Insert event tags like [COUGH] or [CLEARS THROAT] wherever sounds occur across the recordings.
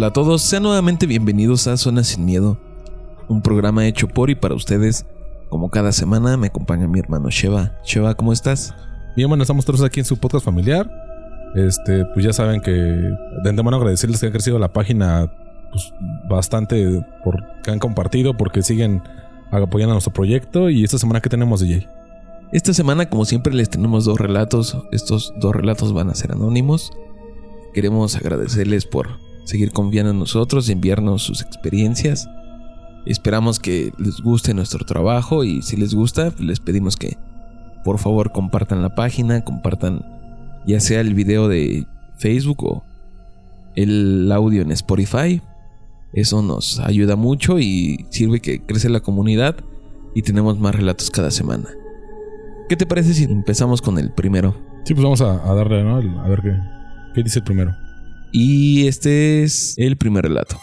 Hola a todos, sean nuevamente bienvenidos a Zona Sin Miedo, un programa hecho por y para ustedes. Como cada semana me acompaña mi hermano Sheva. Sheva, ¿cómo estás? Bien, bueno, estamos todos aquí en su podcast familiar. Este, pues ya saben que de antemano agradecerles que han crecido la página pues, bastante por que han compartido, porque siguen apoyando a nuestro proyecto. Y esta semana, ¿qué tenemos, DJ? Esta semana, como siempre, les tenemos dos relatos. Estos dos relatos van a ser anónimos. Queremos agradecerles por seguir confiando en nosotros enviarnos sus experiencias. Esperamos que les guste nuestro trabajo y si les gusta, les pedimos que por favor compartan la página, compartan ya sea el video de Facebook o el audio en Spotify. Eso nos ayuda mucho y sirve que crece la comunidad y tenemos más relatos cada semana. ¿Qué te parece si empezamos con el primero? Sí, pues vamos a, darle, ¿no? a ver qué, qué dice el primero. Y este es el primer relato.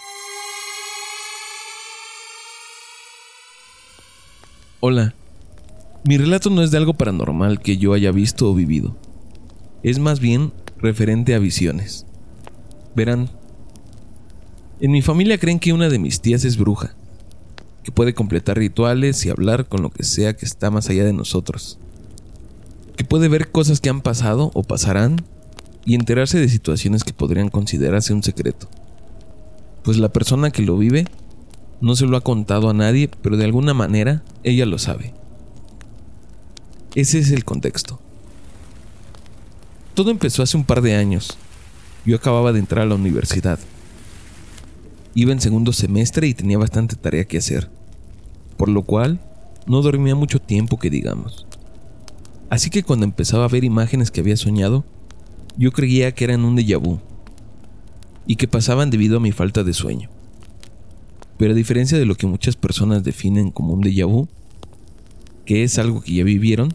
Hola. Mi relato no es de algo paranormal que yo haya visto o vivido. Es más bien referente a visiones. Verán, en mi familia creen que una de mis tías es bruja, que puede completar rituales y hablar con lo que sea que está más allá de nosotros, que puede ver cosas que han pasado o pasarán y enterarse de situaciones que podrían considerarse un secreto. Pues la persona que lo vive no se lo ha contado a nadie, pero de alguna manera ella lo sabe. Ese es el contexto. Todo empezó hace un par de años. Yo acababa de entrar a la universidad. Iba en segundo semestre y tenía bastante tarea que hacer, por lo cual no dormía mucho tiempo que digamos. Así que cuando empezaba a ver imágenes que había soñado, yo creía que eran un déjà vu y que pasaban debido a mi falta de sueño. Pero a diferencia de lo que muchas personas definen como un déjà vu, que es algo que ya vivieron,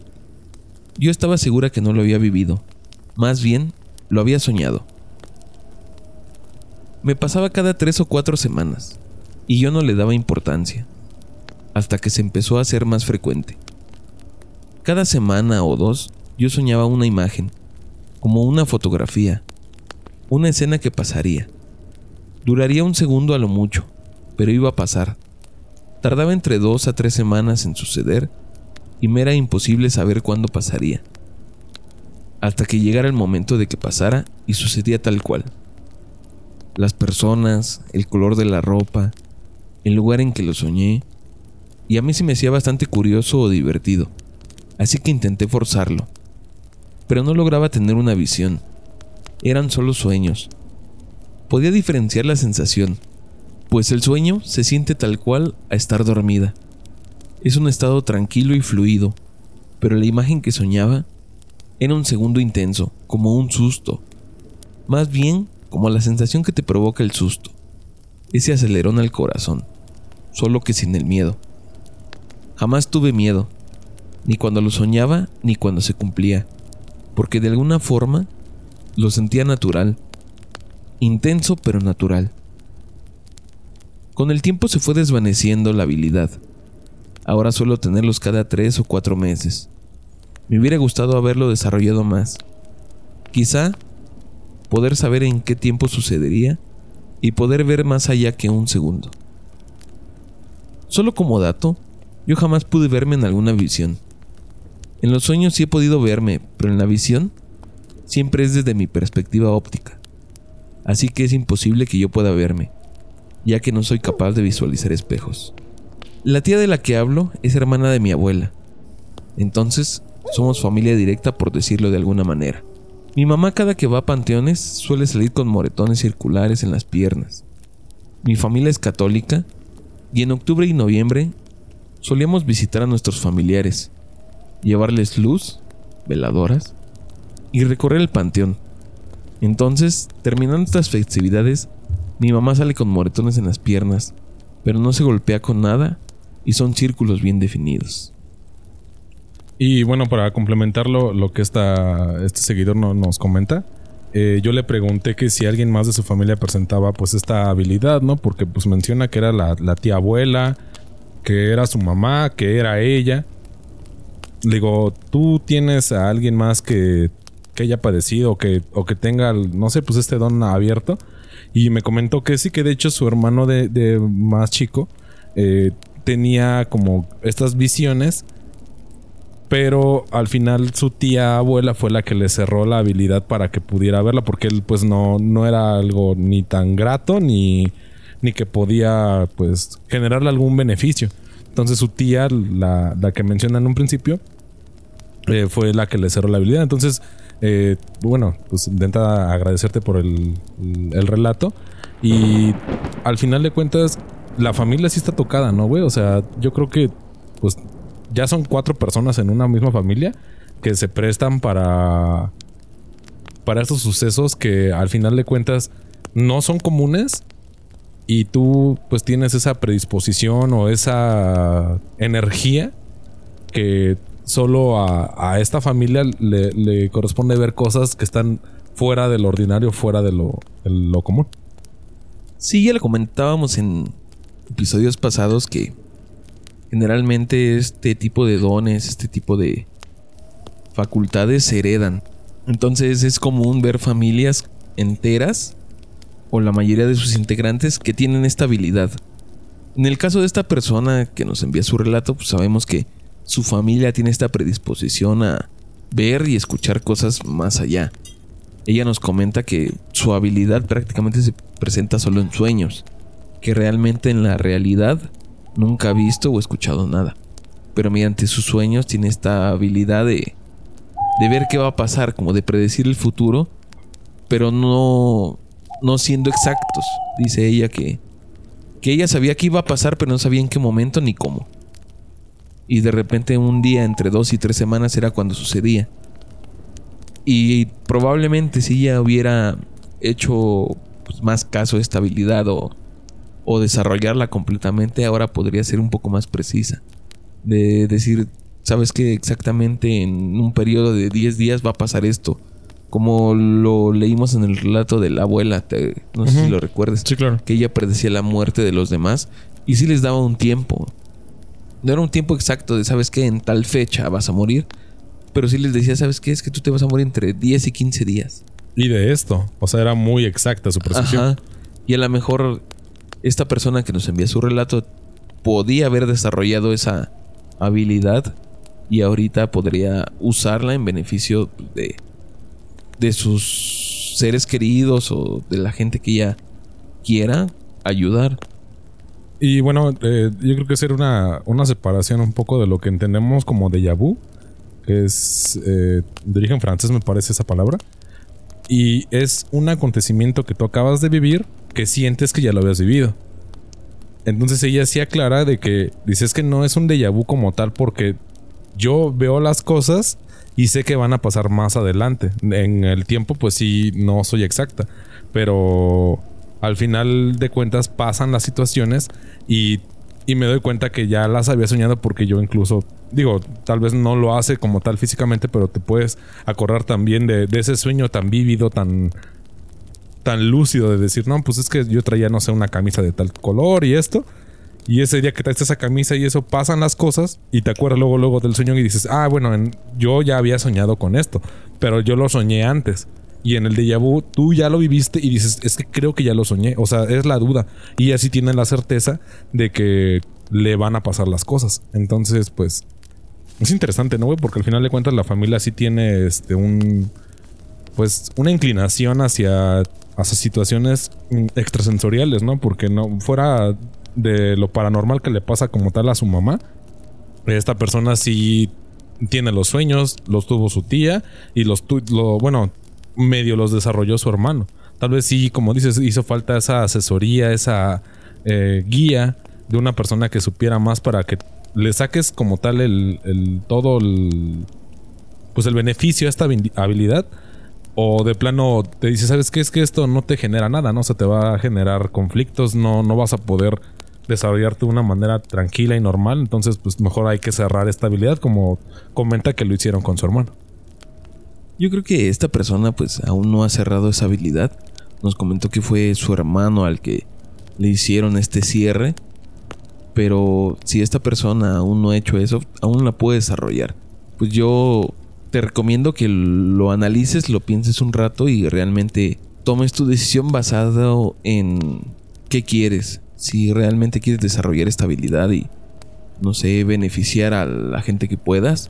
yo estaba segura que no lo había vivido, más bien lo había soñado. Me pasaba cada tres o cuatro semanas, y yo no le daba importancia, hasta que se empezó a hacer más frecuente. Cada semana o dos yo soñaba una imagen, como una fotografía, una escena que pasaría. Duraría un segundo a lo mucho, pero iba a pasar. Tardaba entre dos a tres semanas en suceder y me era imposible saber cuándo pasaría. Hasta que llegara el momento de que pasara y sucedía tal cual. Las personas, el color de la ropa, el lugar en que lo soñé, y a mí se me hacía bastante curioso o divertido, así que intenté forzarlo pero no lograba tener una visión. Eran solo sueños. Podía diferenciar la sensación, pues el sueño se siente tal cual a estar dormida. Es un estado tranquilo y fluido, pero la imagen que soñaba era un segundo intenso, como un susto. Más bien como la sensación que te provoca el susto. Ese acelerón al corazón, solo que sin el miedo. Jamás tuve miedo, ni cuando lo soñaba ni cuando se cumplía porque de alguna forma lo sentía natural, intenso pero natural. Con el tiempo se fue desvaneciendo la habilidad. Ahora suelo tenerlos cada tres o cuatro meses. Me hubiera gustado haberlo desarrollado más. Quizá poder saber en qué tiempo sucedería y poder ver más allá que un segundo. Solo como dato, yo jamás pude verme en alguna visión. En los sueños sí he podido verme, pero en la visión siempre es desde mi perspectiva óptica. Así que es imposible que yo pueda verme, ya que no soy capaz de visualizar espejos. La tía de la que hablo es hermana de mi abuela. Entonces, somos familia directa por decirlo de alguna manera. Mi mamá cada que va a panteones suele salir con moretones circulares en las piernas. Mi familia es católica y en octubre y noviembre solíamos visitar a nuestros familiares llevarles luz, veladoras y recorrer el panteón. Entonces, terminando estas festividades, mi mamá sale con moretones en las piernas, pero no se golpea con nada y son círculos bien definidos. Y bueno, para complementarlo, lo que esta, este seguidor nos comenta, eh, yo le pregunté que si alguien más de su familia presentaba pues esta habilidad, ¿no? Porque pues menciona que era la, la tía abuela, que era su mamá, que era ella digo, tú tienes a alguien más que, que haya padecido o que, o que tenga, no sé, pues este don abierto. Y me comentó que sí, que de hecho su hermano de, más chico eh, tenía como estas visiones pero al final su tía abuela fue la que le cerró la habilidad para que pudiera verla porque él pues no, no era algo ni tan grato ni, ni que podía pues generarle algún beneficio. Entonces su tía, la, la que mencionan en un principio, eh, fue la que le cerró la habilidad. Entonces, eh, bueno, pues intenta agradecerte por el, el relato. Y al final de cuentas, la familia sí está tocada, ¿no, güey? O sea, yo creo que pues ya son cuatro personas en una misma familia que se prestan para para estos sucesos que al final de cuentas no son comunes y tú pues tienes esa predisposición o esa energía que solo a, esta familia le, corresponde ver cosas que están fuera del ordinario, fuera de lo, de lo común. Sí, ya le comentábamos en episodios pasados que Generalmente este tipo de dones, este tipo de facultades se heredan. Entonces es común ver familias enteras o la mayoría de sus integrantes que tienen esta habilidad. En el caso de esta persona que nos envía su relato, pues sabemos que su familia tiene esta predisposición a ver y escuchar cosas más allá. Ella nos comenta que su habilidad prácticamente se presenta solo en sueños, que realmente en la realidad nunca ha visto o escuchado nada, pero mediante sus sueños tiene esta habilidad de, de ver qué va a pasar, como de predecir el futuro, pero no, no siendo exactos. Dice ella que, que ella sabía que iba a pasar, pero no sabía en qué momento ni cómo. Y de repente un día entre dos y tres semanas era cuando sucedía. Y probablemente si ella hubiera hecho pues, más caso a esta habilidad o o desarrollarla completamente, ahora podría ser un poco más precisa. De decir, sabes que exactamente en un periodo de 10 días va a pasar esto. Como lo leímos en el relato de la abuela, no sé si lo recuerdas. Sí, claro. Que ella predecía la muerte de los demás y sí les daba un tiempo. No era un tiempo exacto de, sabes que en tal fecha vas a morir, pero sí les decía, sabes qué, es que tú te vas a morir entre 10 y 15 días. Y de esto, o sea, era muy exacta su precisión. Y a lo mejor esta persona que nos envía su relato podía haber desarrollado esa habilidad y ahorita podría usarla en beneficio de, de sus seres queridos o de la gente que ella quiera ayudar. Y bueno, eh, yo creo que hacer una, una separación un poco de lo que entendemos como déjà vu, es eh, de origen francés, me parece esa palabra. Y es un acontecimiento que tú acabas de vivir que sientes que ya lo habías vivido. Entonces ella sí aclara de que dices que no es un déjà vu como tal porque yo veo las cosas y sé que van a pasar más adelante. En el tiempo pues sí no soy exacta, pero al final de cuentas pasan las situaciones y, y me doy cuenta que ya las había soñado porque yo incluso digo, tal vez no lo hace como tal físicamente, pero te puedes acordar también de, de ese sueño tan vívido, tan tan lúcido de decir, no, pues es que yo traía, no sé, una camisa de tal color y esto. Y ese día que traes esa camisa y eso pasan las cosas y te acuerdas luego, luego del sueño y dices, ah, bueno, yo ya había soñado con esto, pero yo lo soñé antes. Y en el déjà vu tú ya lo viviste y dices, es que creo que ya lo soñé. O sea, es la duda. Y así tienen la certeza de que le van a pasar las cosas. Entonces, pues, es interesante, ¿no, güey? Porque al final de cuentas la familia sí tiene este un pues una inclinación hacia hacia situaciones extrasensoriales, ¿no? Porque no fuera de lo paranormal que le pasa como tal a su mamá, esta persona sí tiene los sueños, los tuvo su tía y los lo, bueno, medio los desarrolló su hermano. Tal vez sí, como dices, hizo falta esa asesoría, esa eh, guía de una persona que supiera más para que le saques como tal el, todo el pues el beneficio a esta habilidad o de plano te dice, ¿sabes qué? Es que esto no te genera nada, ¿no? O sea, te va a generar conflictos, no, no vas a poder desarrollarte de una manera tranquila y normal. Entonces, pues mejor hay que cerrar esta habilidad, como comenta que lo hicieron con su hermano. Yo creo que esta persona, pues, aún no ha cerrado esa habilidad. Nos comentó que fue su hermano al que le hicieron este cierre. Pero si esta persona aún no ha hecho eso, aún la puede desarrollar. Pues yo te recomiendo que lo analices, lo pienses un rato y realmente tomes tu decisión basado en qué quieres. Si realmente quieres desarrollar esta habilidad y, no sé, beneficiar a la gente que puedas.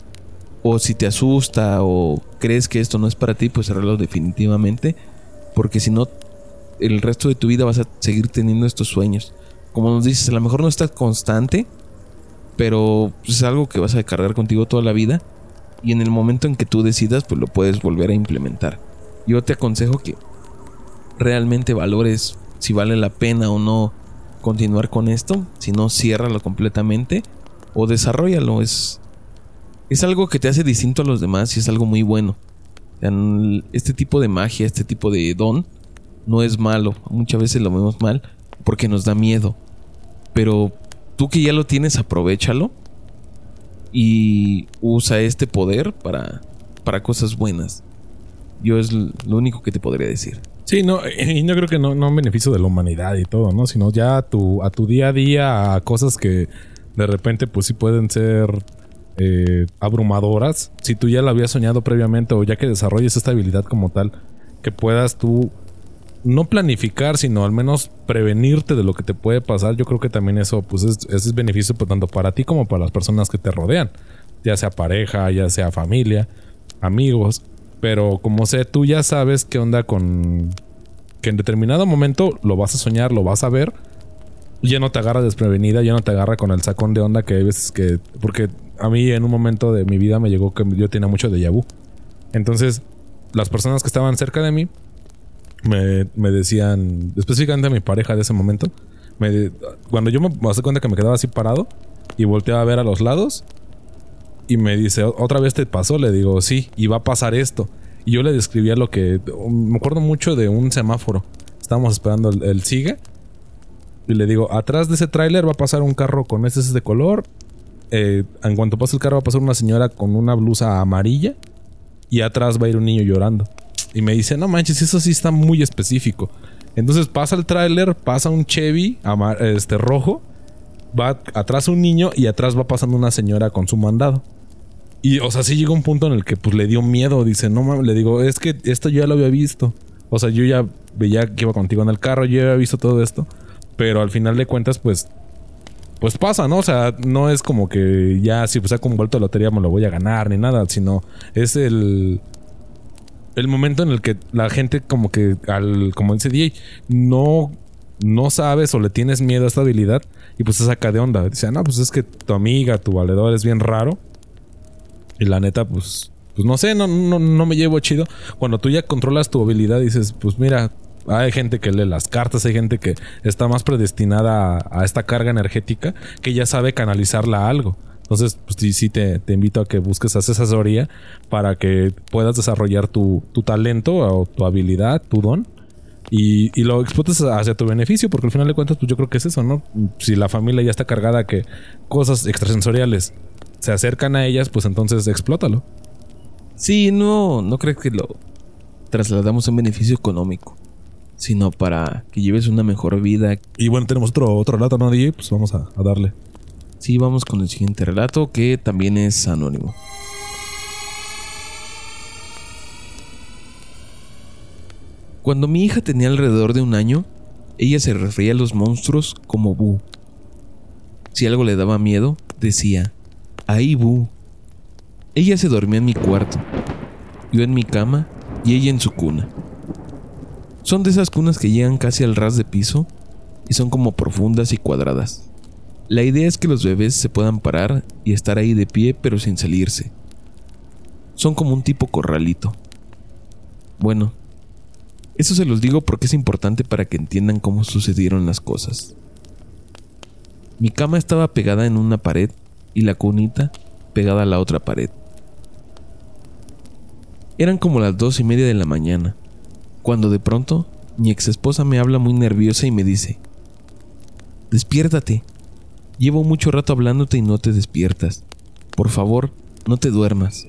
O si te asusta o crees que esto no es para ti, pues cerrarlo definitivamente. Porque si no, el resto de tu vida vas a seguir teniendo estos sueños. Como nos dices, a lo mejor no estás constante, pero pues, es algo que vas a cargar contigo toda la vida. Y en el momento en que tú decidas, pues lo puedes volver a implementar. Yo te aconsejo que realmente valores si vale la pena o no continuar con esto. Si no, ciérralo completamente o desarrollalo. Es, es algo que te hace distinto a los demás y es algo muy bueno. Este tipo de magia, este tipo de don, no es malo. Muchas veces lo vemos mal porque nos da miedo. Pero tú que ya lo tienes, aprovechalo y usa este poder para, para cosas buenas. Yo es lo único que te podría decir. Sí, no, y no creo que no, no en beneficio de la humanidad y todo, ¿no? Sino ya a tu, a tu día a día, a cosas que de repente pues sí pueden ser eh, abrumadoras. Si tú ya lo habías soñado previamente o ya que desarrolles esta habilidad como tal, que puedas tú no planificar, sino al menos prevenirte de lo que te puede pasar, yo creo que también eso pues es, es beneficio pues, tanto para ti como para las personas que te rodean, ya sea pareja, ya sea familia, amigos, pero como sé, tú ya sabes qué onda con que en determinado momento lo vas a soñar, lo vas a ver, ya no te agarra desprevenida, ya no te agarra con el sacón de onda que hay veces que porque a mí en un momento de mi vida me llegó que yo tenía mucho de vu. Entonces, las personas que estaban cerca de mí me, decían, específicamente a mi pareja de ese momento, me, cuando yo me, me cuenta que me quedaba así parado y volteaba a ver a los lados y me dice, ¿otra vez te pasó? Le digo, sí, y va a pasar esto. Y yo le describía lo que... Me acuerdo mucho de un semáforo. Estábamos esperando el, sigue. Y le digo, atrás de ese tráiler va a pasar un carro con este de color. Eh, en cuanto pase el carro va a pasar una señora con una blusa amarilla. Y atrás va a ir un niño llorando. Y me dice, no manches, eso sí está muy específico. Entonces pasa el tráiler, pasa un Chevy este, rojo, va atrás un niño y atrás va pasando una señora con su mandado. Y, o sea, sí llegó un punto en el que pues le dio miedo. Dice, no mames, le digo, es que esto yo ya lo había visto. O sea, yo ya veía que iba contigo en el carro, yo ya había visto todo esto. Pero al final de cuentas, pues, pues pasa, ¿no? O sea, no es como que ya si pues saco un vuelto de lotería me lo voy a ganar ni nada, sino es el el momento en el que la gente como que al como dice DJ no no sabes o le tienes miedo a esta habilidad y pues se saca de onda. Dice, no, pues es que tu amiga, tu valedor es bien raro. Y la neta, pues, pues no sé, no, no, no me llevo chido. Cuando tú ya controlas tu habilidad, dices, pues mira, hay gente que lee las cartas, hay gente que está más predestinada a, a esta carga energética que ya sabe canalizarla a algo. Entonces, pues sí, sí te, invito a que busques asesoría para que puedas desarrollar tu, talento o tu habilidad, tu don. Y, lo explotes hacia tu beneficio, porque al final de cuentas, pues yo creo que es eso, ¿no? Si la familia ya está cargada que cosas extrasensoriales se acercan a ellas, pues entonces explótalo. Sí, no, no creo que lo trasladamos a un beneficio económico, sino para que lleves una mejor vida. Y bueno, tenemos otro, otro relato, ¿no, DJ? Pues vamos a darle. Sí, vamos con el siguiente relato que también es anónimo. Cuando mi hija tenía alrededor de un año, ella se refería a los monstruos como Bu. Si algo le daba miedo, decía, ahí Bu. Ella se dormía en mi cuarto, yo en mi cama y ella en su cuna. Son de esas cunas que llegan casi al ras de piso y son como profundas y cuadradas. La idea es que los bebés se puedan parar y estar ahí de pie pero sin salirse. Son como un tipo corralito. Bueno, eso se los digo porque es importante para que entiendan cómo sucedieron las cosas. Mi cama estaba pegada en una pared y la cunita pegada a la otra pared. Eran como las dos y media de la mañana, cuando de pronto mi ex esposa me habla muy nerviosa y me dice, Despiértate, Llevo mucho rato hablándote y no te despiertas. Por favor, no te duermas.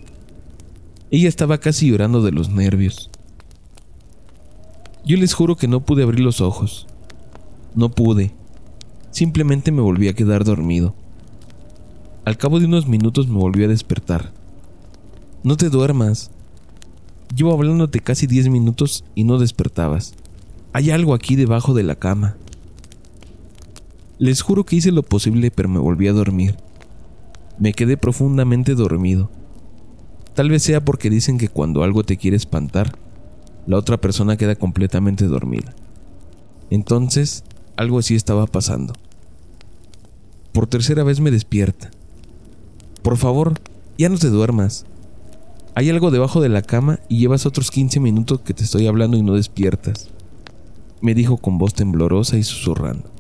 Ella estaba casi llorando de los nervios. Yo les juro que no pude abrir los ojos. No pude. Simplemente me volví a quedar dormido. Al cabo de unos minutos me volví a despertar. No te duermas. Llevo hablándote casi 10 minutos y no despertabas. Hay algo aquí debajo de la cama. Les juro que hice lo posible, pero me volví a dormir. Me quedé profundamente dormido. Tal vez sea porque dicen que cuando algo te quiere espantar, la otra persona queda completamente dormida. Entonces, algo así estaba pasando. Por tercera vez me despierta. Por favor, ya no te duermas. Hay algo debajo de la cama y llevas otros 15 minutos que te estoy hablando y no despiertas. Me dijo con voz temblorosa y susurrando.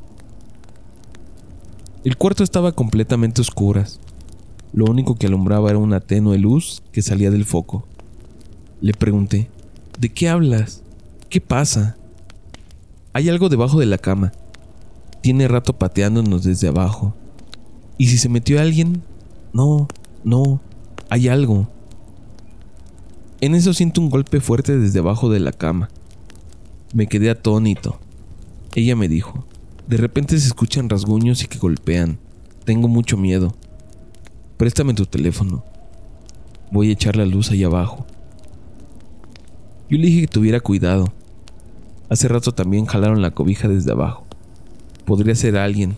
El cuarto estaba completamente oscuras. Lo único que alumbraba era una tenue luz que salía del foco. Le pregunté, ¿de qué hablas? ¿Qué pasa? Hay algo debajo de la cama. Tiene rato pateándonos desde abajo. ¿Y si se metió alguien? No, no, hay algo. En eso siento un golpe fuerte desde abajo de la cama. Me quedé atónito. Ella me dijo, de repente se escuchan rasguños y que golpean. Tengo mucho miedo. Préstame tu teléfono. Voy a echar la luz ahí abajo. Yo le dije que tuviera cuidado. Hace rato también jalaron la cobija desde abajo. Podría ser alguien,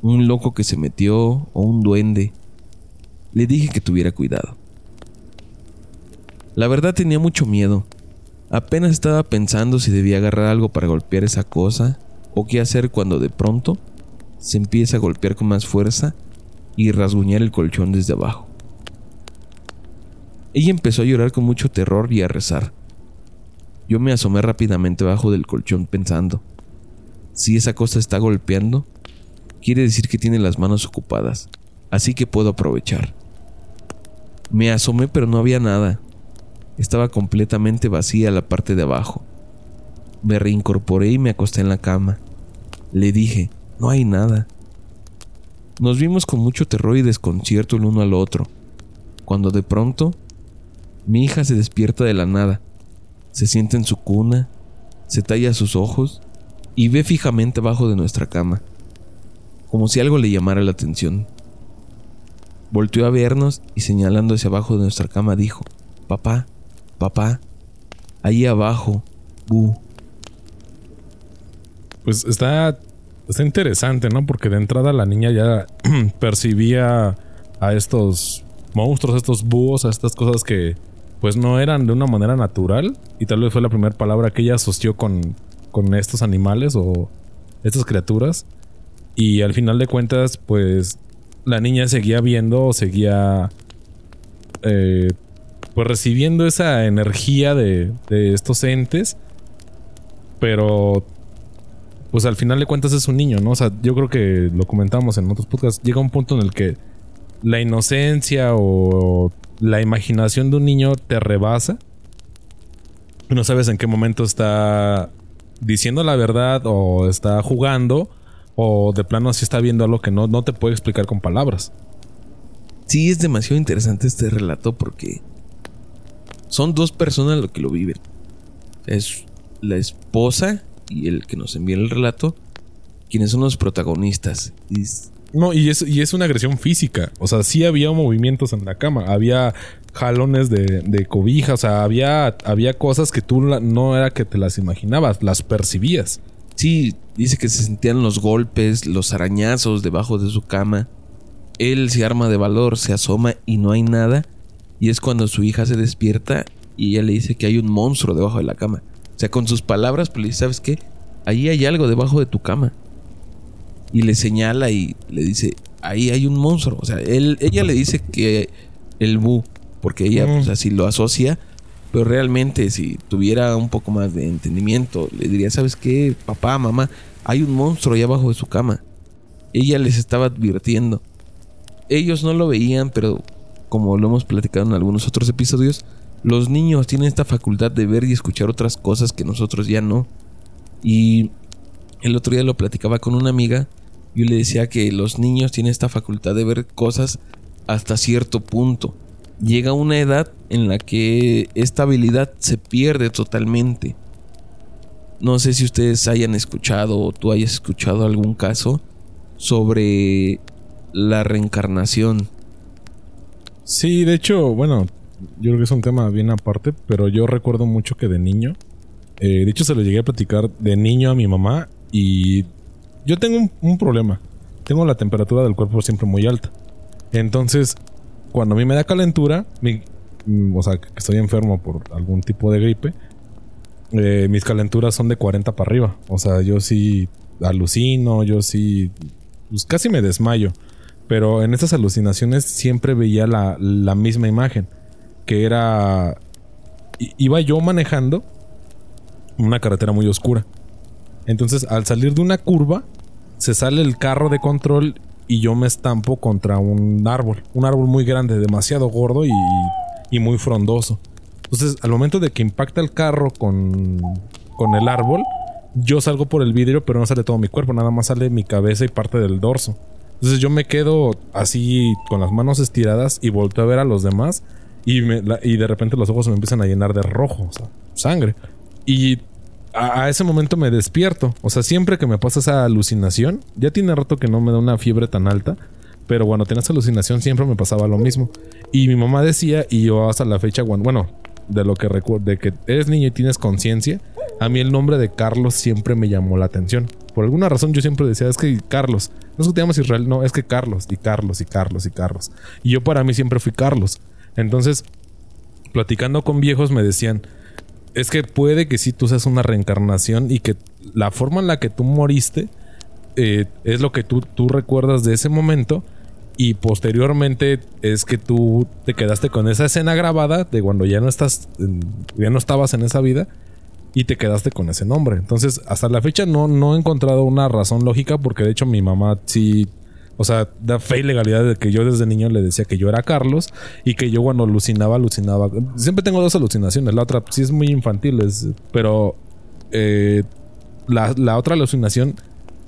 un loco que se metió o un duende. Le dije que tuviera cuidado. La verdad tenía mucho miedo. Apenas estaba pensando si debía agarrar algo para golpear esa cosa o qué hacer cuando de pronto se empieza a golpear con más fuerza y rasguñar el colchón desde abajo. Ella empezó a llorar con mucho terror y a rezar. Yo me asomé rápidamente abajo del colchón pensando, si esa cosa está golpeando, quiere decir que tiene las manos ocupadas, así que puedo aprovechar. Me asomé pero no había nada. Estaba completamente vacía la parte de abajo. Me reincorporé y me acosté en la cama. Le dije, no hay nada. Nos vimos con mucho terror y desconcierto el uno al otro, cuando de pronto mi hija se despierta de la nada, se sienta en su cuna, se talla sus ojos y ve fijamente abajo de nuestra cama, como si algo le llamara la atención. Volteó a vernos y señalando hacia abajo de nuestra cama dijo, Papá, papá, ahí abajo, bu. Pues está Está interesante, ¿no? Porque de entrada la niña ya [CLEARS THROAT] percibía a estos monstruos, a estos búhos, a estas cosas que pues no eran de una manera natural y tal vez fue la primera palabra que ella asoció con, con estos animales o estas criaturas y al final de cuentas pues la niña seguía viendo seguía eh, pues recibiendo esa energía de, estos entes pero pues al final de cuentas es un niño, ¿no? O sea, yo creo que lo comentamos en otros podcasts, llega un punto en el que la inocencia o la imaginación de un niño te rebasa. No sabes en qué momento está diciendo la verdad o está jugando o de plano así está viendo algo que no, no te puede explicar con palabras. Sí, es demasiado interesante este relato porque son dos personas lo que lo viven. Es la esposa y el que nos envía el relato, quienes son los protagonistas. Y no, y es, y es una agresión física. O sea, sí había movimientos en la cama. Había jalones de, de cobija. O sea, había, había cosas que tú no era que te las imaginabas, las percibías. Sí, dice que se sentían los golpes, los arañazos debajo de su cama. Él se arma de valor, se asoma y no hay nada. Y es cuando su hija se despierta y ella le dice que hay un monstruo debajo de la cama. O sea, con sus palabras, pues le dice, ¿sabes qué? Ahí hay algo debajo de tu cama. Y le señala y le dice, ahí hay un monstruo. O sea, él, ella le dice que el bu, porque ella pues, así lo asocia. Pero realmente, si tuviera un poco más de entendimiento, le diría, ¿sabes qué? Papá, mamá, hay un monstruo ahí abajo de su cama. Ella les estaba advirtiendo. Ellos no lo veían, pero como lo hemos platicado en algunos otros episodios, los niños tienen esta facultad de ver y escuchar otras cosas que nosotros ya no. Y el otro día lo platicaba con una amiga. Yo le decía que los niños tienen esta facultad de ver cosas hasta cierto punto. Llega una edad en la que esta habilidad se pierde totalmente. No sé si ustedes hayan escuchado o tú hayas escuchado algún caso sobre la reencarnación. Sí, de hecho, bueno, yo creo que es un tema bien aparte, pero yo recuerdo mucho que de niño, eh, de hecho se lo llegué a platicar de niño a mi mamá y yo tengo un, problema. Tengo la temperatura del cuerpo siempre muy alta. Entonces, cuando a mí me da calentura, mi, mm, o sea, que estoy enfermo por algún tipo de gripe, eh, mis calenturas son de 40 para arriba. O sea, yo sí alucino, yo sí, pues casi me desmayo. Pero en estas alucinaciones siempre veía la, la misma imagen, que era, iba yo manejando una carretera muy oscura. Entonces, al salir de una curva, se sale el carro de control y yo me estampo contra un árbol. Un árbol muy grande, demasiado gordo y, y muy frondoso. Entonces, al momento de que impacta el carro con, con el árbol, yo salgo por el vidrio, pero no sale todo mi cuerpo, nada más sale mi cabeza y parte del dorso. Entonces yo me quedo así con las manos estiradas y volteo a ver a los demás y, me- y de repente los ojos me empiezan a llenar de rojo, o sea, sangre. Y a, ese momento me despierto. O sea, siempre que me pasa esa alucinación, ya tiene rato que no me da una fiebre tan alta, pero cuando tenía esa alucinación siempre me pasaba lo mismo. Y mi mamá decía, y yo hasta la fecha, bueno, de lo que recuerdo, de que eres niño y tienes conciencia, a mí el nombre de Carlos siempre me llamó la atención. Por alguna razón yo siempre decía, es que Carlos, no es te llamas Israel, no, es que Carlos, y Carlos, y Carlos, y Carlos. Y yo para mí siempre fui Carlos. Entonces, platicando con viejos me decían, es que puede que sí tú seas una reencarnación y que la forma en la que tú moriste eh, es lo que tú, tú recuerdas de ese momento y posteriormente es que tú te quedaste con esa escena grabada de cuando ya no estás, ya no estabas en esa vida y te quedaste con ese nombre. Entonces, hasta la fecha no, no he encontrado una razón lógica porque de hecho mi mamá sí, o sea, da fe y legalidad de que yo desde niño le decía que yo era Carlos y que yo cuando alucinaba, alucinaba. Siempre tengo dos alucinaciones. La otra sí es muy infantil, es, pero eh, la, la otra alucinación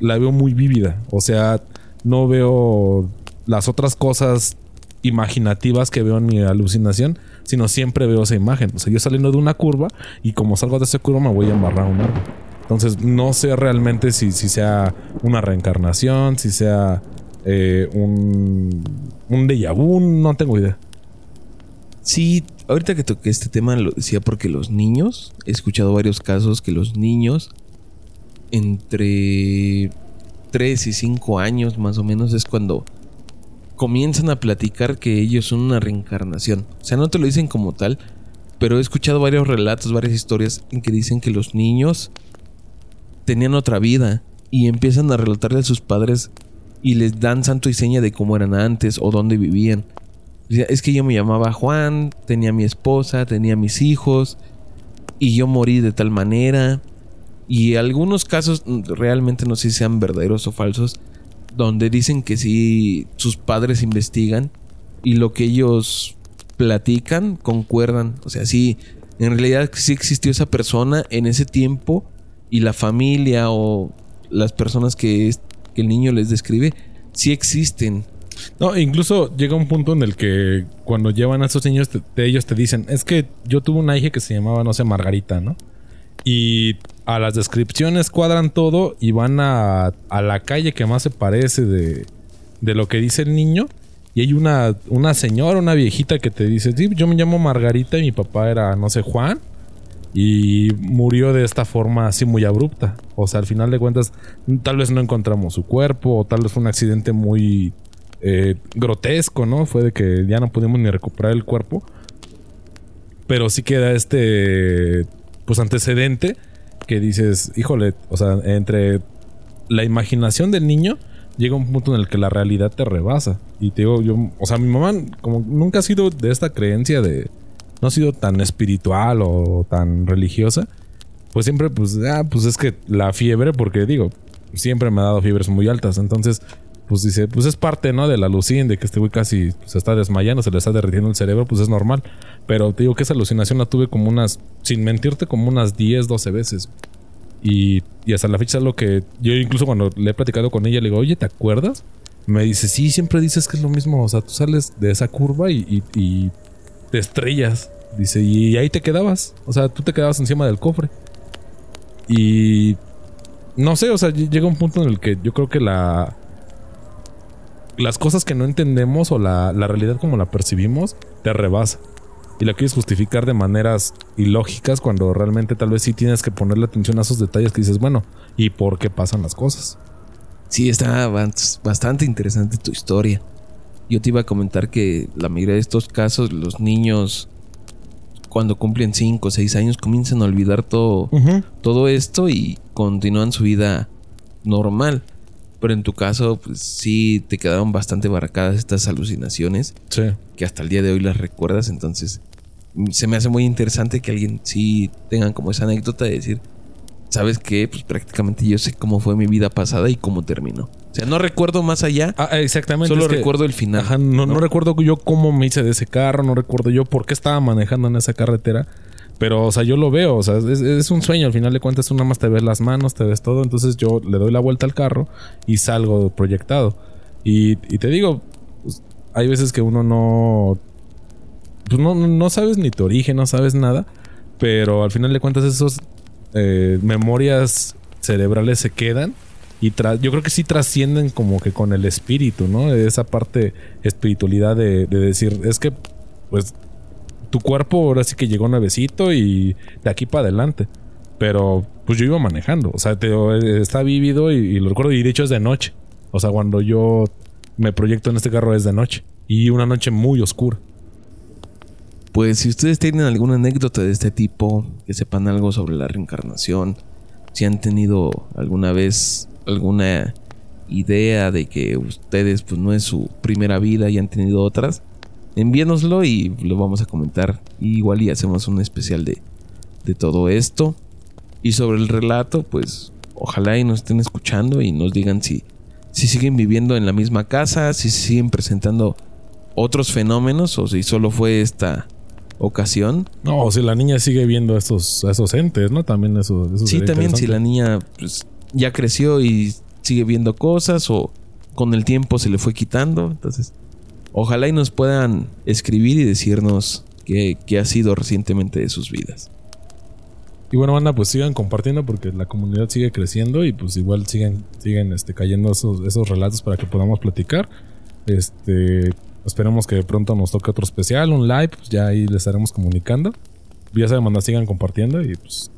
la veo muy vívida. O sea, no veo las otras cosas imaginativas que veo en mi alucinación, sino siempre veo esa imagen. O sea, yo saliendo de una curva y como salgo de esa curva me voy a embarrar un árbol. Entonces, no sé realmente si, si sea una reencarnación, si sea eh, un, un déjà vu, no tengo idea. Sí, ahorita que toqué este tema lo decía porque los niños, he escuchado varios casos que los niños entre 3 y 5 años más o menos es cuando comienzan a platicar que ellos son una reencarnación. O sea, no te lo dicen como tal, pero he escuchado varios relatos, varias historias en que dicen que los niños tenían otra vida y empiezan a relatarle a sus padres y les dan santo y seña de cómo eran antes o dónde vivían. Es que yo me llamaba Juan, tenía mi esposa, tenía mis hijos y yo morí de tal manera. Y algunos casos mm, realmente no sé si sean verdaderos o falsos, donde dicen que sí sus padres investigan y lo que ellos platican concuerdan. O sea, sí, en realidad sí existió esa persona en ese tiempo y la familia o las personas que, el niño les describe sí existen. No, incluso llega un punto en el que cuando llevan a esos niños, te- ellos te dicen, es que yo tuve una hija que se llamaba, no sé, Margarita, ¿no? Y a las descripciones cuadran todo y van a, a la calle que más se parece de, de lo que dice el niño. Y hay una, una señora, una viejita que te dice, sí, yo me llamo Margarita y mi papá era, no sé, Juan. Y murió de esta forma así muy abrupta. O sea, al final de cuentas, tal vez no encontramos su cuerpo, o tal vez fue un accidente muy eh, grotesco, ¿no? Fue de que ya no pudimos ni recuperar el cuerpo. Pero sí queda este, pues antecedente que dices, híjole, o sea, entre la imaginación del niño llega un punto en el que la realidad te rebasa. Y te digo, yo, o sea, mi mamá como nunca ha sido de esta creencia de, no ha sido tan espiritual o tan religiosa, pues siempre, pues, ah, pues es que la fiebre, porque digo, siempre me ha dado fiebres muy altas, entonces, pues dice, pues es parte, ¿no? De la alucin, de que este güey casi se está desmayando, se le está derritiendo el cerebro, pues es normal. Pero te digo que esa alucinación la tuve como unas, sin mentirte, como unas 10, 12 veces. Y, y hasta la fecha es lo que yo incluso cuando le he platicado con ella le digo, oye, ¿te acuerdas? Me dice, sí, siempre dices que es lo mismo. O sea, tú sales de esa curva y, y- y te estrellas. Dice, y ahí te quedabas. O sea, tú te quedabas encima del cofre. Y no sé, o sea, ll- llega un punto en el que yo creo que la... Las cosas que no entendemos o la, la realidad como la percibimos te rebasa. Y lo quieres justificar de maneras ilógicas cuando realmente tal vez sí tienes que ponerle atención a esos detalles que dices, bueno, ¿y por qué pasan las cosas? Sí, está bastante interesante tu historia. Yo te iba a comentar que la mayoría de estos casos, los niños cuando cumplen 5 o 6 años comienzan a olvidar todo, todo esto y continúan su vida normal. Pero en tu caso, pues sí te quedaron bastante barracadas estas alucinaciones. Sí. Que hasta el día de hoy las recuerdas. Entonces, se me hace muy interesante que alguien sí tenga como esa anécdota de decir, ¿sabes qué? Pues prácticamente yo sé cómo fue mi vida pasada y cómo terminó. O sea, no recuerdo más allá. Ah, exactamente. Solo recuerdo el final. Ajá, no, no, recuerdo yo cómo me hice de ese carro, no recuerdo yo por qué estaba manejando en esa carretera. Pero, o sea, yo lo veo, o sea, es, un sueño. Al final de cuentas, tú nada más te ves las manos, te ves todo. Entonces yo le doy la vuelta al carro y salgo proyectado. Y, te digo, pues, hay veces que uno no, pues no, no sabes ni tu origen, no sabes nada. Pero al final de cuentas, esos eh, memorias cerebrales se quedan. Y yo creo que sí trascienden como que con el espíritu, ¿no? Esa parte espiritualidad de decir, es que, pues, tu cuerpo ahora sí que llegó nuevecito y de aquí para adelante. Pero pues yo iba manejando. O sea, te, está vívido y, lo recuerdo. Y de hecho es de noche. O sea, cuando yo me proyecto en este carro es de noche. Y una noche muy oscura. Pues si ustedes tienen alguna anécdota de este tipo, que sepan algo sobre la reencarnación, si han tenido alguna vez alguna idea de que ustedes pues no es su primera vida y han tenido otras, envíanoslo y lo vamos a comentar. igual y hacemos un especial de, de todo esto. Y sobre el relato, pues ojalá y nos estén escuchando y nos digan si, si siguen viviendo en la misma casa, si siguen presentando otros fenómenos o si solo fue esta ocasión. No, si la niña sigue viendo a esos, esos entes, ¿no? También eso. sí, también si la niña pues, ya creció y sigue viendo cosas o con el tiempo se le fue quitando. Entonces, Ojalá y nos puedan escribir y decirnos qué, ha sido recientemente de sus vidas. Y bueno, banda, pues sigan compartiendo porque la comunidad sigue creciendo y pues igual siguen, siguen este, cayendo esos, esos relatos para que podamos platicar. Este, esperemos que pronto nos toque otro especial, un live, pues ya ahí les estaremos comunicando. Ya saben, banda, sigan compartiendo y pues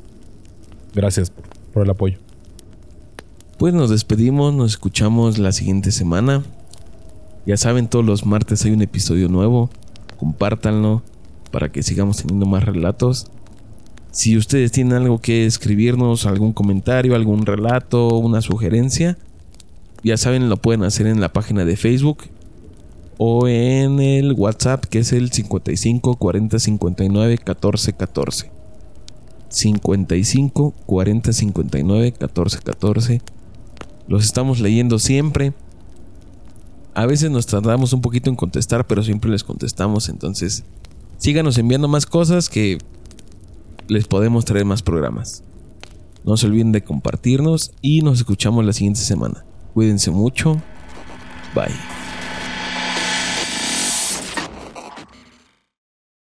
gracias por, por el apoyo. Pues nos despedimos, nos escuchamos la siguiente semana. Ya saben, todos los martes hay un episodio nuevo. Compártanlo para que sigamos teniendo más relatos. Si ustedes tienen algo que escribirnos, algún comentario, algún relato, una sugerencia, ya saben, lo pueden hacer en la página de Facebook o en el WhatsApp que es el 55 40 59 14 14. 55 40 59 14 14. Los estamos leyendo siempre. A veces nos tardamos un poquito en contestar, pero siempre les contestamos. Entonces, síganos enviando más cosas que les podemos traer más programas. No se olviden de compartirnos y nos escuchamos la siguiente semana. Cuídense mucho. Bye.